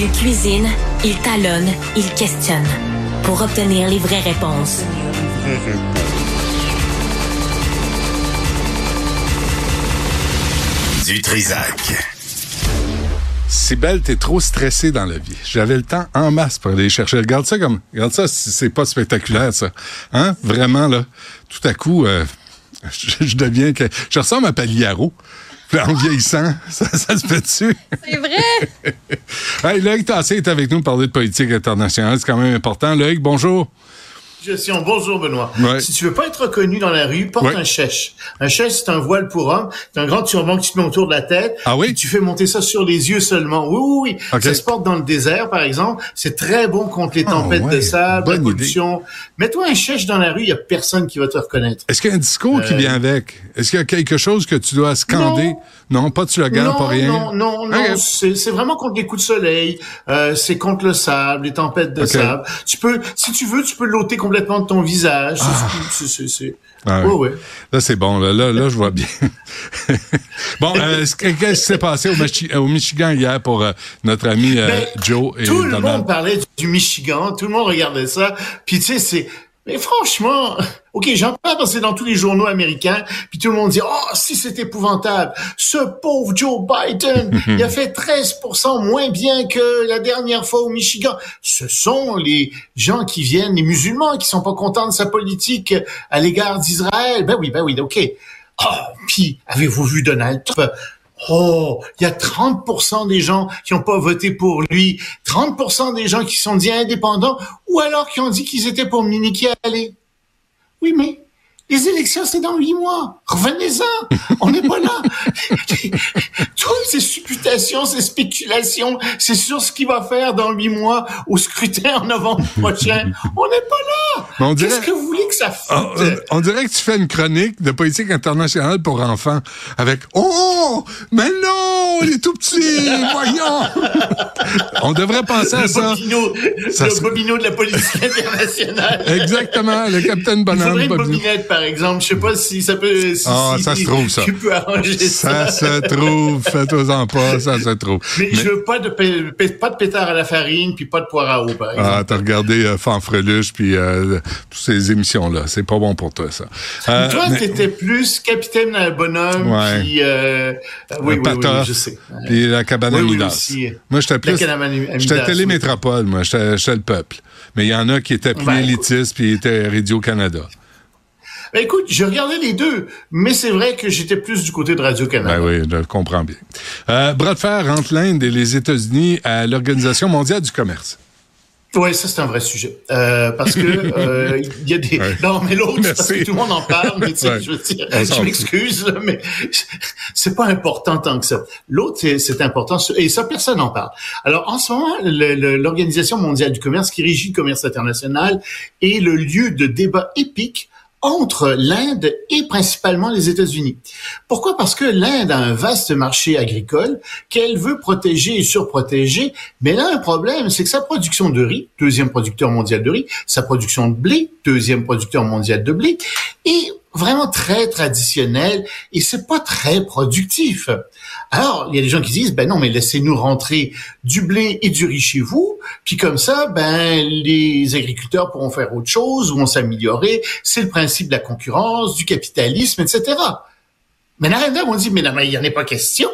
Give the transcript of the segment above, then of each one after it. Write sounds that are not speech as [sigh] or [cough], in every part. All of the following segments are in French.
Il cuisine, il talonne, il questionne pour obtenir les vraies réponses. [laughs] Du Trisac. Sibelle, t'es trop stressé dans la vie. J'avais le temps en masse pour aller chercher. Regarde ça comme, regarde ça, si c'est pas spectaculaire, ça. Hein? Vraiment, là. Tout à coup, euh, [laughs] je, je deviens que, je ressemble à Pagliaro. En vieillissant, [laughs] ça, ça se fait dessus. C'est vrai? Hey, Loïc Tassé est avec nous pour parler de politique internationale. C'est quand même important. Loïc, bonjour. Gestion. Bonjour Benoît. Ouais. Si tu veux pas être reconnu dans la rue, porte Ouais. un chèche. Un chèche, c'est un voile pour homme. C'est un grand turban que tu te mets autour de la tête. Ah oui? Tu fais monter ça sur les yeux seulement. Oui, oui, oui. Ça se porte dans le désert, par exemple. C'est très bon contre les Ah tempêtes ouais. de sable, la Bonne idée. pollution. Mets-toi un chèche dans la rue, il y a personne qui va te reconnaître. Est-ce qu'il y a un discours qui Euh, vient avec? Est-ce qu'il y a quelque chose que tu dois scander? Non, pas de slogan, non, pas rien? non, non, non, c'est vraiment contre les coups de soleil, euh, c'est contre le sable, les tempêtes de sable. Tu peux, si tu veux, tu peux l'ôter complètement de ton visage. C'est- Ah ouais. ouais. Là, c'est bon. Là, là, là je vois bien. [laughs] bon, euh, est-ce que- qu'est-ce qui s'est passé au, Michi- au Michigan hier pour euh, notre ami euh, Ben, Joe et tout le Donald? monde parlait du, du Michigan, tout le monde regardait ça. Puis tu sais, c'est mais franchement, ok, j'en parle parce que dans tous les journaux américains. Puis tout le monde dit, oh, si c'est épouvantable, ce pauvre Joe Biden, il a fait 13% moins bien que la dernière fois au Michigan. Ce sont les gens qui viennent, les musulmans, qui sont pas contents de sa politique à l'égard d'Israël. Ben oui, ben oui, ok. Ah, puis avez-vous vu Donald Trump? Oh, il y a 30% des gens qui n'ont pas voté pour lui, 30% des gens qui sont dit indépendants, ou alors qui ont dit qu'ils étaient pour Minique aller. Oui, mais les élections, c'est dans huit mois. Revenez-en. On n'est pas là. [laughs] Toutes ces supputations, ces spéculations, c'est sur ce qu'il va faire dans huit mois au scrutin en novembre prochain. [laughs] On n'est pas là. dirait- Qu'est-ce que vous voulez que ça? Ah, euh, on dirait que tu fais une chronique de politique internationale pour enfants avec Oh, mais non, il est tout petit, voyons. on devrait penser à le ça. bobino, Ça le serait- bobino de la politique [laughs] internationale. Exactement, le capitaine Il Bonhomme. bobinette, par exemple. Je sais pas si ça peut. Si, Ah, si- ça se trouve, ça. Tu peux arranger Ça ça. se trouve, fais-toi-en pas, ça se trouve. Mais, Mais- je veux pas de pas pétard à la farine puis pas de poire à eau, par exemple. Ah, t'as regardé euh, Fanfreluche puis euh, toutes ces émissions-là. C'est pas bon pour toi, ça. Euh, Toi, mais- t'étais plus capitaine le bonhomme, Ouais. puis euh, oui, oui, je sais. Puis la cabane Oui, à Midas. aussi. Moi, j'étais plus. à J'étais télémétropole, moi. J'étais le peuple. Mais il y en a qui étaient plus Ben, élitistes puis étaient Radio-Canada. Ben, écoute, je regardais les deux, mais c'est vrai que j'étais plus du côté de Radio-Canada. Ben oui, je comprends bien. Euh, bras de fer entre l'Inde et les États-Unis à l'Organisation mondiale du commerce. Ouais, ça c'est un vrai sujet euh, parce que [laughs] euh, il y a des Ouais. non mais l'autre parce que tout le monde en parle mais tu sais Ouais. je veux dire je m'excuse mais [laughs] c'est pas important tant que ça. L'autre c'est- important et ça personne n'en parle. Alors en ce moment l'Organisation mondiale du commerce qui régit le commerce international est le lieu de débat épique entre l'Inde et principalement les États-Unis. Pourquoi? Parce que l'Inde a un vaste marché agricole qu'elle veut protéger et surprotéger, mais là, un problème, c'est que sa production de riz, deuxième producteur mondial de riz, sa production de blé, deuxième producteur mondial de blé, est vraiment très traditionnelle et c'est pas très productif. Alors, il y a des gens qui disent, ben non, mais laissez-nous rentrer du blé et du riz chez vous, puis comme ça, ben les agriculteurs pourront faire autre chose, vont s'améliorer. C'est le principe de la concurrence, du capitalisme, etc. Mais Narendra, on dit, mais non, mais il n'y en a pas question.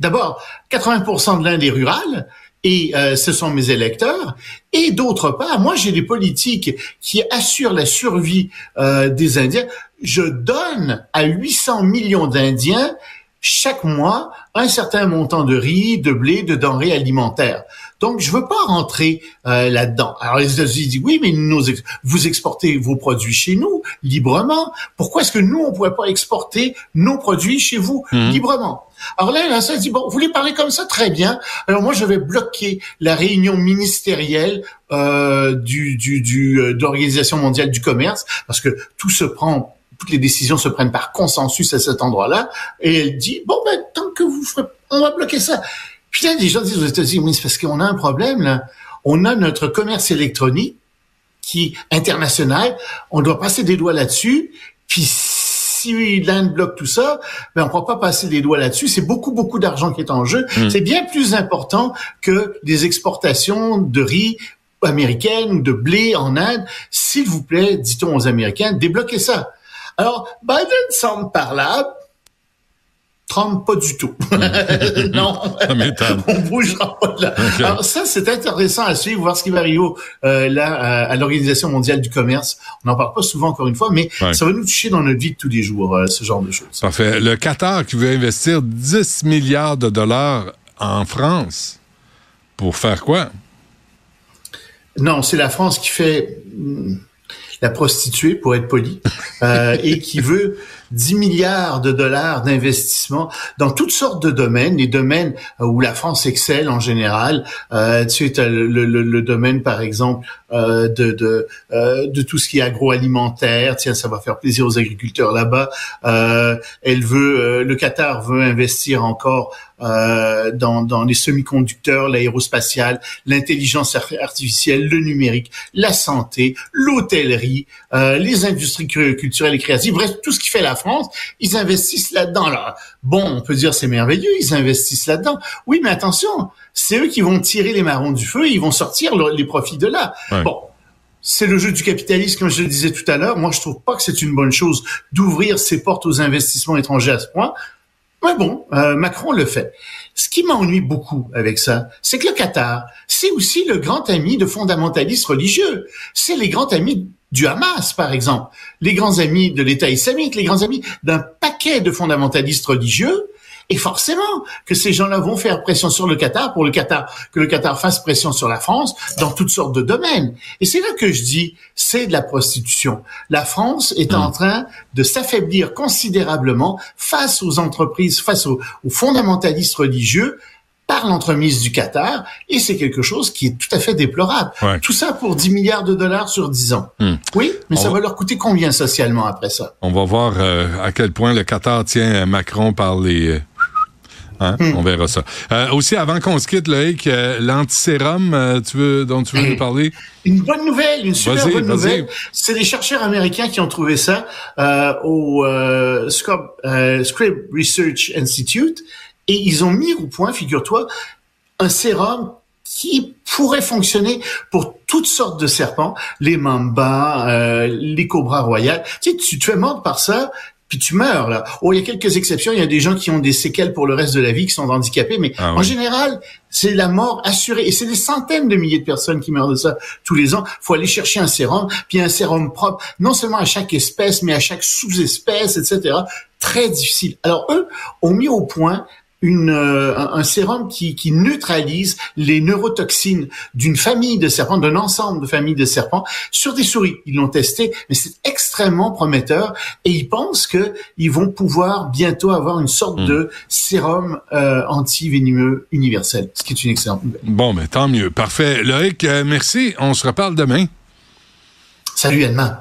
D'abord, 80% de l'Inde est rurale, et euh, ce sont mes électeurs. Et d'autre part, moi, j'ai des politiques qui assurent la survie euh, des Indiens. Je donne à 800 millions d'Indiens chaque mois un certain montant de riz, de blé, de denrées alimentaires. Donc, je veux pas rentrer euh, là-dedans. Alors, les États-Unis disent, oui, mais nous, vous exportez vos produits chez nous librement. Pourquoi est-ce que nous, on pourrait pas exporter nos produits chez vous mmh. librement? Alors là, là, ça dit, bon, vous voulez parler comme ça? Très bien. Alors moi, je vais bloquer la réunion ministérielle euh, du, du, du, euh, de l'Organisation mondiale du commerce, parce que tout se prend toutes les décisions se prennent par consensus à cet endroit-là. Et elle dit, bon, ben, tant que vous ferez, on va bloquer ça. Puis là, les gens disent aux États-Unis, oui, c'est parce qu'on a un problème, là. On a notre commerce électronique qui est international. On doit passer des doigts là-dessus. Puis si l'Inde bloque tout ça, ben on ne pourra pas passer des doigts là-dessus. C'est beaucoup, beaucoup d'argent qui est en jeu. Hmm. C'est bien plus important que des exportations de riz américaines ou de blé en Inde. S'il vous plaît, dit-on aux Américains, débloquez ça. Alors, Biden semble parlable. Trump, pas du tout. [laughs] non, [laughs] on bougera pas de là. Alors ça, c'est intéressant à suivre, voir ce qui va arriver euh, là à, l'Organisation mondiale du commerce. On n'en parle pas souvent encore une fois, mais ça va nous toucher dans notre vie de tous les jours, euh, ce genre de choses. Parfait. Le Qatar qui veut investir 10 milliards de dollars en France, pour faire quoi? Non, c'est la France qui fait... Hmm, la prostituée, pour être poli, [laughs] euh, et qui veut 10 milliards de dollars d'investissement dans toutes sortes de domaines, les domaines où la France excelle en général. Euh, tu sais, le, le, le, domaine, par exemple, euh, de, de, euh, de tout ce qui est agroalimentaire. Tiens, ça va faire plaisir aux agriculteurs là-bas. Euh, elle veut, euh, le Qatar veut investir encore euh, dans, dans les semi-conducteurs, l'aérospatial, l'intelligence artificielle, le numérique, la santé, l'hôtellerie, euh, les industries culturelles et créatives, bref, tout ce qui fait la France, ils investissent là-dedans. Là. Bon, on peut dire c'est merveilleux, ils investissent là-dedans. Oui, mais attention, c'est eux qui vont tirer les marrons du feu et ils vont sortir les profits de là. Bon, c'est le jeu du capitalisme, comme je le disais tout à l'heure. Moi, je trouve pas que c'est une bonne chose d'ouvrir ses portes aux investissements étrangers à ce point. Mais bon, euh, Macron le fait. Ce qui m'ennuie beaucoup avec ça, c'est que le Qatar, c'est aussi le grand ami de fondamentalistes religieux. C'est les grands amis du Hamas, par exemple, les grands amis de l'État islamique, les grands amis d'un paquet de fondamentalistes religieux et forcément que ces gens-là vont faire pression sur le Qatar pour le Qatar, que le Qatar fasse pression sur la France dans toutes sortes de domaines. Et c'est là que je dis, c'est de la prostitution. La France est en mmh. train de s'affaiblir considérablement face aux entreprises, face aux, fondamentalistes religieux par l'entremise du Qatar, et c'est quelque chose qui est tout à fait déplorable. Tout ça pour 10 milliards de dollars sur 10 ans. Mmh. Oui, mais ça va... leur coûter combien socialement après ça? On va voir euh, à quel point le Qatar tient Macron par les Hein? Hmm. On verra ça. Euh, aussi, avant qu'on se quitte, Loïc, euh, l'antisérum euh, tu veux, dont tu veux nous parler? Une bonne nouvelle, une super bonne nouvelle. C'est des chercheurs américains qui ont trouvé ça au Scrib Research Institute et ils ont mis au point, figure-toi, un sérum qui pourrait fonctionner pour toutes sortes de serpents, les mambas, les cobras royales. Tu sais, tu te fais mordre par ça, puis tu meurs là. Oh, il y a quelques exceptions, il y a des gens qui ont des séquelles pour le reste de la vie, qui sont handicapés, mais ah en général, c'est la mort assurée. Et c'est des centaines de milliers de personnes qui meurent de ça tous les ans. faut aller chercher un sérum, puis un sérum propre, non seulement à chaque espèce, mais à chaque sous-espèce, etc. Très difficile. Alors eux ont mis au point une, euh, un, sérum qui, qui, neutralise les neurotoxines d'une famille de serpents, d'un ensemble de familles de serpents sur des souris. Ils l'ont testé, mais c'est extrêmement prometteur et ils pensent que ils vont pouvoir bientôt avoir une sorte hmm. de sérum euh, anti-venimeux universel, ce qui est une excellente nouvelle. Bon, mais tant mieux. Parfait. Loïc, euh, merci. On se reparle demain. Salut, Edmond.